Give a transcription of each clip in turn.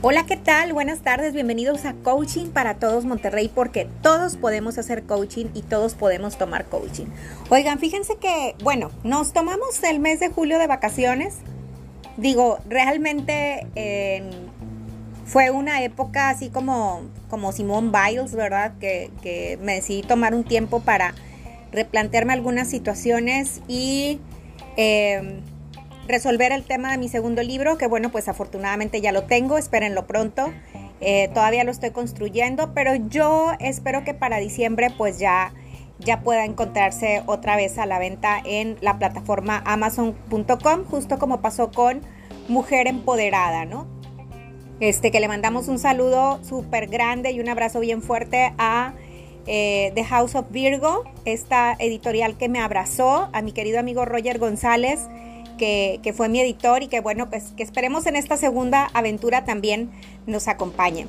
Hola, ¿qué tal? Buenas tardes, bienvenidos a Coaching para Todos Monterrey, porque todos podemos hacer coaching y todos podemos tomar coaching. Oigan, fíjense que, bueno, nos tomamos el mes de julio de vacaciones. Digo, realmente fue una época así como, como Simone Biles, ¿verdad? Que, me decidí tomar un tiempo para replantearme algunas situaciones y... Em, resolver el tema de mi segundo libro, que bueno, pues afortunadamente ya lo tengo, espérenlo pronto. Eh, todavía lo estoy construyendo, pero yo espero que para diciembre pues ya, ya pueda encontrarse otra vez a la venta en la plataforma amazon.com, justo como pasó con Mujer Empoderada, ¿no? Este, que le mandamos un saludo súper grande y un abrazo bien fuerte a eh, The House of Virgo, esta editorial que me abrazó, a mi querido amigo Roger González, que, fue mi editor y que bueno, pues que esperemos en esta segunda aventura también nos acompañe.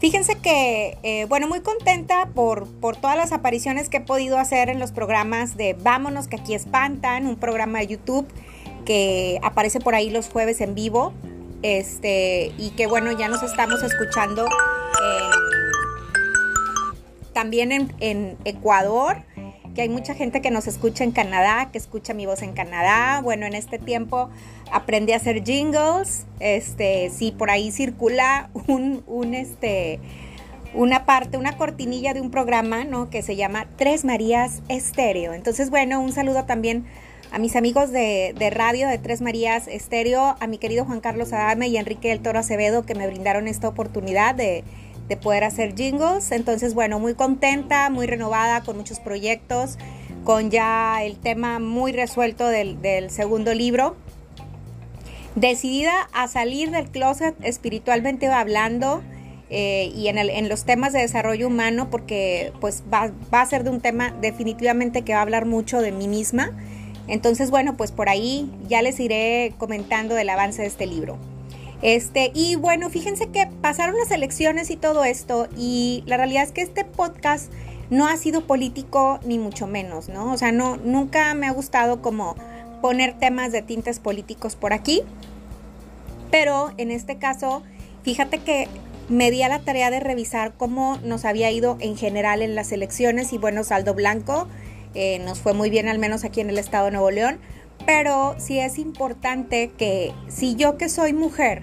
Fíjense que, eh, bueno, muy contenta por, por todas las apariciones que he podido hacer en los programas de Vámonos, que aquí espantan, un programa de YouTube que aparece por ahí los jueves en vivo. Este, y que bueno, ya nos estamos escuchando también en, en Ecuador que hay mucha gente que nos escucha en Canadá, que escucha mi voz en Canadá. Bueno, en este tiempo aprendí a hacer jingles. Este, sí, por ahí circula un, un este, una parte, una cortinilla de un programa, ¿no? Que se llama Tres Marías Estéreo. Entonces, bueno, un saludo también a mis amigos de, de, radio de Tres Marías Estéreo, a mi querido Juan Carlos Adame y Enrique del Toro Acevedo que me brindaron esta oportunidad de, de poder hacer jingles. Entonces, bueno, muy contenta, muy renovada, con muchos proyectos, con ya el tema muy resuelto del, segundo libro. Decidida a salir del closet espiritualmente hablando eh, y en, el, en, los temas de desarrollo humano, porque pues va, va a ser de un tema definitivamente que va a hablar mucho de mí misma. Entonces, bueno, pues por ahí ya les iré comentando del avance de este libro. Este, y bueno, fíjense que pasaron las elecciones y todo esto, y la realidad es que este podcast no ha sido político ni mucho menos, ¿no? O sea, no, nunca me ha gustado como poner temas de tintes políticos por aquí. Pero en este caso, fíjate que me di a la tarea de revisar cómo nos había ido en general en las elecciones y bueno, saldo blanco, eh, nos fue muy bien al menos aquí en el estado de Nuevo León, pero sí es importante que si yo que soy mujer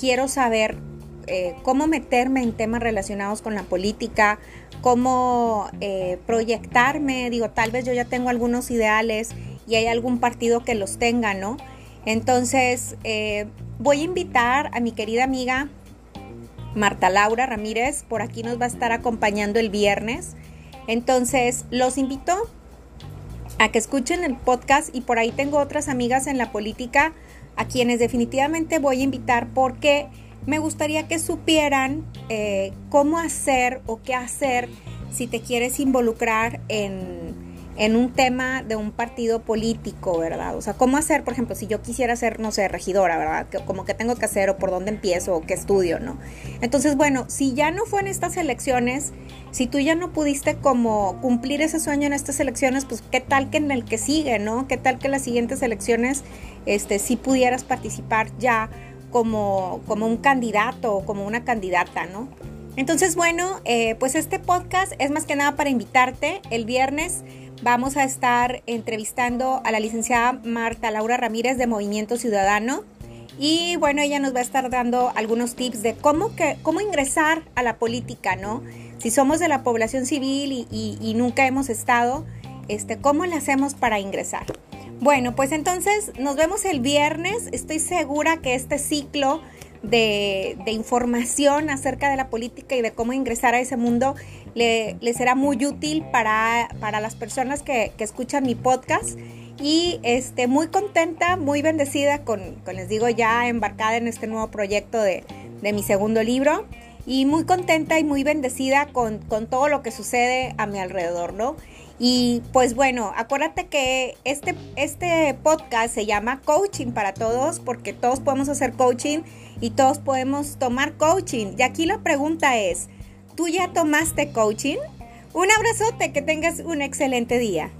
quiero saber eh, cómo meterme en temas relacionados con la política, cómo eh, proyectarme, digo, tal vez yo ya tengo algunos ideales y hay algún partido que los tenga, ¿no? Entonces, eh, voy a invitar a mi querida amiga Marta Laura Ramírez, por aquí nos va a estar acompañando el viernes. Entonces, los invito a que escuchen el podcast y por ahí tengo otras amigas en la política a quienes definitivamente voy a invitar porque me gustaría que supieran eh, cómo hacer o qué hacer si te quieres involucrar en, un tema de un partido político, ¿verdad? O sea, cómo hacer, por ejemplo, si yo quisiera ser, no sé, regidora, ¿verdad? Como que tengo que hacer o por dónde empiezo o qué estudio, ¿no? Entonces, bueno, si ya no fue en estas elecciones, si tú ya no pudiste como cumplir ese sueño en estas elecciones, pues qué tal que en el que sigue, ¿no? ¿Qué tal que en las siguientes elecciones este, si pudieras participar ya como, como un candidato o como una candidata, ¿no? Entonces, bueno, eh, pues este podcast es más que nada para invitarte. El viernes vamos a estar entrevistando a la licenciada Marta Laura Ramírez de Movimiento Ciudadano. Y bueno, ella nos va a estar dando algunos tips de cómo, que, cómo ingresar a la política, ¿no? Si somos de la población civil y, nunca hemos estado, este, ¿cómo le hacemos para ingresar? Bueno, pues entonces nos vemos el viernes. Estoy segura que este ciclo de, información acerca de la política y de cómo ingresar a ese mundo le, será muy útil para, las personas que, escuchan mi podcast. Y este, muy contenta, muy bendecida con, les digo, ya embarcada en este nuevo proyecto de, mi segundo libro. Y muy contenta y muy bendecida con, con todo lo que sucede a mi alrededor, ¿no? Y pues bueno, acuérdate que este, este podcast se llama Coaching para Todos porque todos podemos hacer coaching y todos podemos tomar coaching. Y aquí la pregunta es, ¿tú ya tomaste coaching? Un abrazote, que tengas un excelente día.